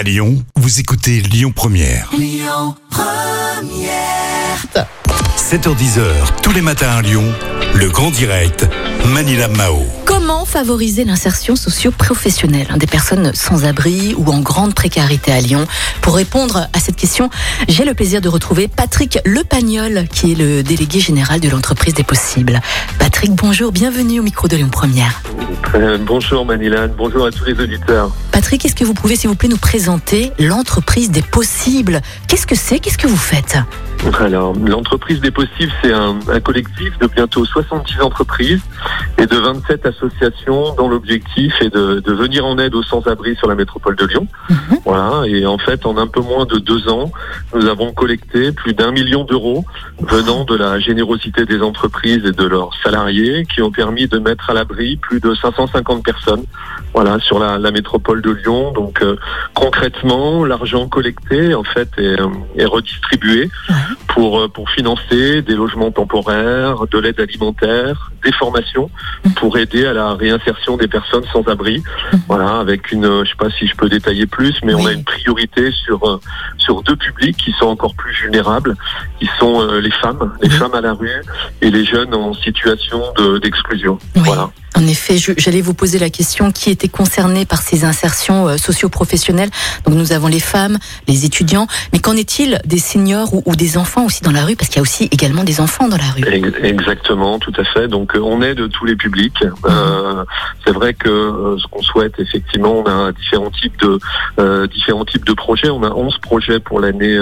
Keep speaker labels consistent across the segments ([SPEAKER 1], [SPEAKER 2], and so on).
[SPEAKER 1] À Lyon, vous écoutez Lyon Première. 7h10h, tous les matins à Lyon, le grand direct, Manila Mao.
[SPEAKER 2] Comment favoriser l'insertion socio-professionnelle hein, des personnes sans abri ou en grande précarité à Lyon Pour répondre à cette question, j'ai le plaisir de retrouver Patrick Lepagnol, qui est le délégué général de l'entreprise des possibles. Patrick, bonjour, bienvenue au micro de Lyon Première.
[SPEAKER 3] Euh, bonjour Manila, bonjour à tous les auditeurs.
[SPEAKER 2] Patrick, est-ce que vous pouvez, s'il vous plaît, nous présenter l'entreprise des possibles? Qu'est-ce que c'est? Qu'est-ce que vous faites?
[SPEAKER 3] Alors, l'entreprise des possibles, c'est un, un collectif de bientôt 70 entreprises et de 27 associations dont l'objectif est de, de venir en aide aux sans-abri sur la métropole de Lyon. Voilà, et en fait, en un peu moins de deux ans, nous avons collecté plus d'un million d'euros venant de la générosité des entreprises et de leurs salariés qui ont permis de mettre à l'abri plus de 550 personnes voilà, sur la, la métropole de Lyon. Donc euh, concrètement, l'argent collecté en fait est, euh, est redistribué pour, euh, pour financer des logements temporaires, de l'aide alimentaire, des formations pour aider à la réinsertion des personnes sans abri. Voilà, avec une, euh, je sais pas si je peux détailler plus, mais on a une priorité sur euh, sur deux publics qui sont encore plus vulnérables, qui sont les femmes, les
[SPEAKER 2] Mhm.
[SPEAKER 3] femmes à la rue et les jeunes en situation de- d'exclusion.
[SPEAKER 2] Oui.
[SPEAKER 3] Voilà.
[SPEAKER 2] En effet, j'allais vous poser la question qui était concerné par ces insertions euh, socio-professionnelles? Donc nous avons les femmes, les étudiants, mais qu'en est-il des seniors ou, des enfants aussi dans la rue? Parce qu'il y a aussi également des enfants dans la rue.
[SPEAKER 3] Ex- Exactement, tout à fait. Donc euh, on aide tous les publics. Euh, c'est vrai que ce qu'on souhaite, effectivement, on a différents types de différents types de projets. On a 11 projets pour l'année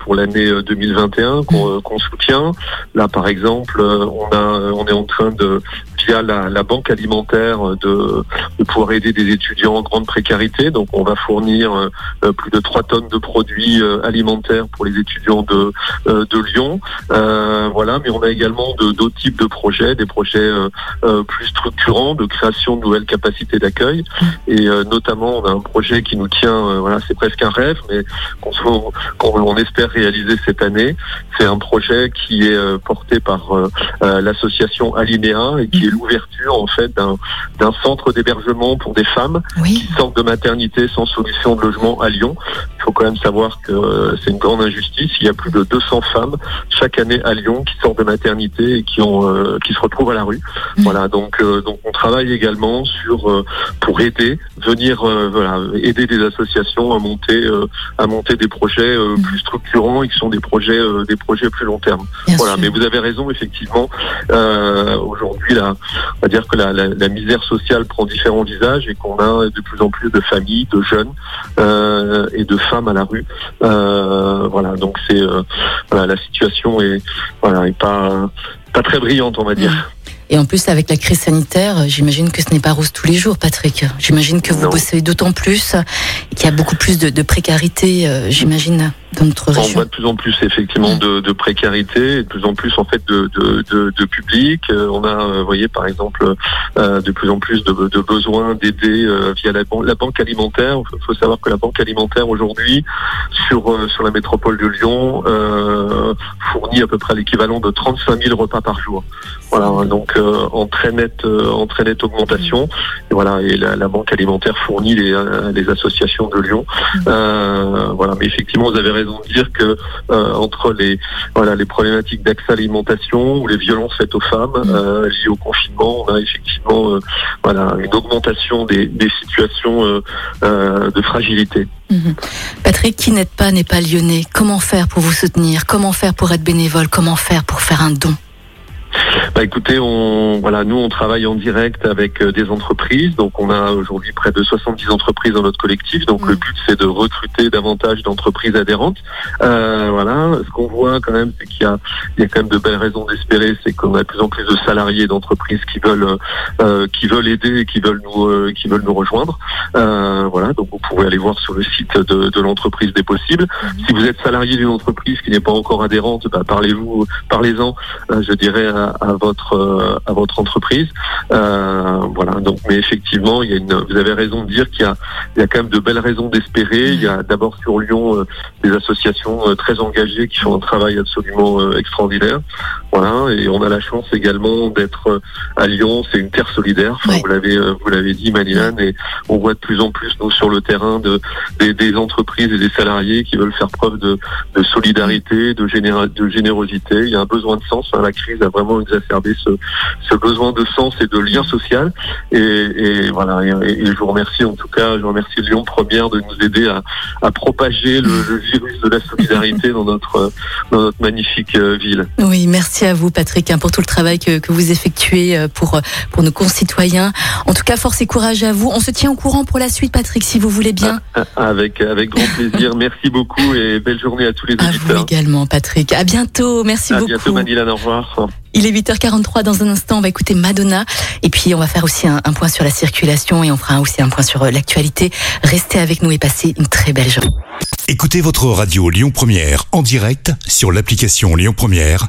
[SPEAKER 3] pour l'année euh, 2021 qu'on soutient. Là, par exemple, on est en train de via la, la banque alimentaire de, pouvoir aider des étudiants en grande précarité. Donc on va fournir euh, plus de 3 tonnes de produits euh, alimentaires pour les étudiants de euh, de Lyon. Voilà, mais on a également d'autres types de projets, des projets plus structurants de création de nouvelles capacités d'accueil. Et notamment, on a un projet qui nous tient, voilà, c'est presque un rêve, mais qu'on espère réaliser cette année. C'est un projet qui est porté par l'association Alinéa et qui l'ouverture en fait d'un d'un centre d'hébergement pour des femmes
[SPEAKER 2] Oui.
[SPEAKER 3] qui sortent de maternité sans solution de logement à Lyon. Il faut quand même savoir que c'est une grande injustice. Il y a plus de 200 femmes chaque année à Lyon qui sortent de maternité et qui ont euh, qui se retrouvent à la rue.
[SPEAKER 2] Mm.
[SPEAKER 3] Voilà, donc euh, donc on travaille également sur euh, pour aider, venir euh, voilà, aider des associations à monter euh, à monter des projets euh,
[SPEAKER 2] Mm.
[SPEAKER 3] plus structurants et qui sont des projets euh, des projets plus long terme.
[SPEAKER 2] Bien
[SPEAKER 3] Voilà,
[SPEAKER 2] sûr.
[SPEAKER 3] mais vous avez raison, effectivement. Euh, Aujourd'hui, là, on va dire que la, la- la misère sociale prend différents visages et qu'on a de plus en plus de familles, de jeunes euh, et de femmes à la rue. Euh, voilà, donc c'est euh, voilà, la situation est voilà est pas pas très brillante, on va dire.
[SPEAKER 2] Et en plus, avec la crise sanitaire, j'imagine que ce n'est pas rose tous les jours, Patrick. J'imagine que vous
[SPEAKER 3] Non.
[SPEAKER 2] bossez d'autant plus, qu'il y a beaucoup plus de, de précarité, j'imagine, notre
[SPEAKER 3] On voit de plus en plus effectivement de, de précarité, de plus en plus en fait de, de, de, de public. Euh, on a, euh, vous voyez par exemple, euh, de plus en plus de, besoins d'aider euh, via la, ban- la banque alimentaire. Il faut savoir que la banque alimentaire aujourd'hui sur euh, sur la métropole de Lyon fournit à peu près l'équivalent de 35 000 repas par jour. Voilà, donc en très nette en très nette augmentation. Et voilà, et la, la banque alimentaire fournit les, les associations de Lyon. Euh, voilà, mais effectivement, vous avez raison de dire que euh, entre les voilà les problématiques d'accès à l'alimentation ou les violences faites aux femmes euh, liées au confinement, on a effectivement euh, voilà une augmentation des, des situations de fragilité.
[SPEAKER 2] Mhm. Patrick, qui n'êtes pas n'est pas lyonnais. Comment faire pour vous soutenir? Comment faire pour être bénévole? Comment faire pour faire un don?
[SPEAKER 3] Bah écoutez, on voilà, nous on travaille en direct avec euh, des entreprises, donc on a aujourd'hui près de 70 entreprises dans notre collectif. Donc
[SPEAKER 2] Mm.
[SPEAKER 3] le but c'est de recruter davantage d'entreprises adhérentes. Euh, voilà, ce qu'on voit quand même, c'est qu'il y a il y a quand même de belles raisons d'espérer, c'est qu'on a de plus en plus de salariés d'entreprises qui veulent euh, qui veulent aider et qui veulent nous euh, qui veulent nous rejoindre. Euh, voilà, donc vous pouvez aller voir sur le site de, de l'entreprise des possibles. Si vous êtes salarié d'une entreprise qui n'est pas encore adhérente, bah, parlez-vous, parlez-en, euh, je dirais à, à votre votre à votre entreprise. voilà. Donc, mais effectivement. Vous avez raison de dire qu'il y a il y a quand même de belles raisons d'espérer. Il y a d'abord sur Lyon des associations très engagées qui font un travail absolument extraordinaire. Voilà. Et on a la chance également d'être à Lyon. C'est une terre solidaire. Vous l'avez vous l'avez dit, Manilane, et on voit de plus en plus nous sur le terrain de des, des entreprises et des salariés qui veulent faire preuve de, de solidarité, de, de générosité. Il y a un besoin de sens. Hein. La crise a vraiment exacerbé ce, ce besoin de sens et de lien social. Et, et voilà. Et, je vous remercie en tout cas. Je remercie Lyon Première de nous aider à, à propager le, le, virus de la solidarité dans notre dans notre magnifique euh, ville.
[SPEAKER 2] Oui, merci à vous, Patrick, hein, pour tout le travail que, que vous effectuez euh, pour pour nos concitoyens. En tout cas, force et courage à vous. On se tient au courant pour la suite, Patrick, si vous voulez bien.
[SPEAKER 3] Ah, ah, avec avec grand plaisir. Merci beaucoup et belle journée à tous les auditeurs.
[SPEAKER 2] À vous également, Patrick. À bientôt. Merci beaucoup. À
[SPEAKER 3] bientôt, Manila. Au revoir.
[SPEAKER 2] Il est 8h43 dans un instant, on va écouter Madonna et puis on va faire aussi un, un point sur la circulation et on fera aussi un point sur euh, l'actualité. Restez avec nous et passez une très belle journée.
[SPEAKER 1] Écoutez votre radio Lyon Première en direct sur l'application Lyon Première,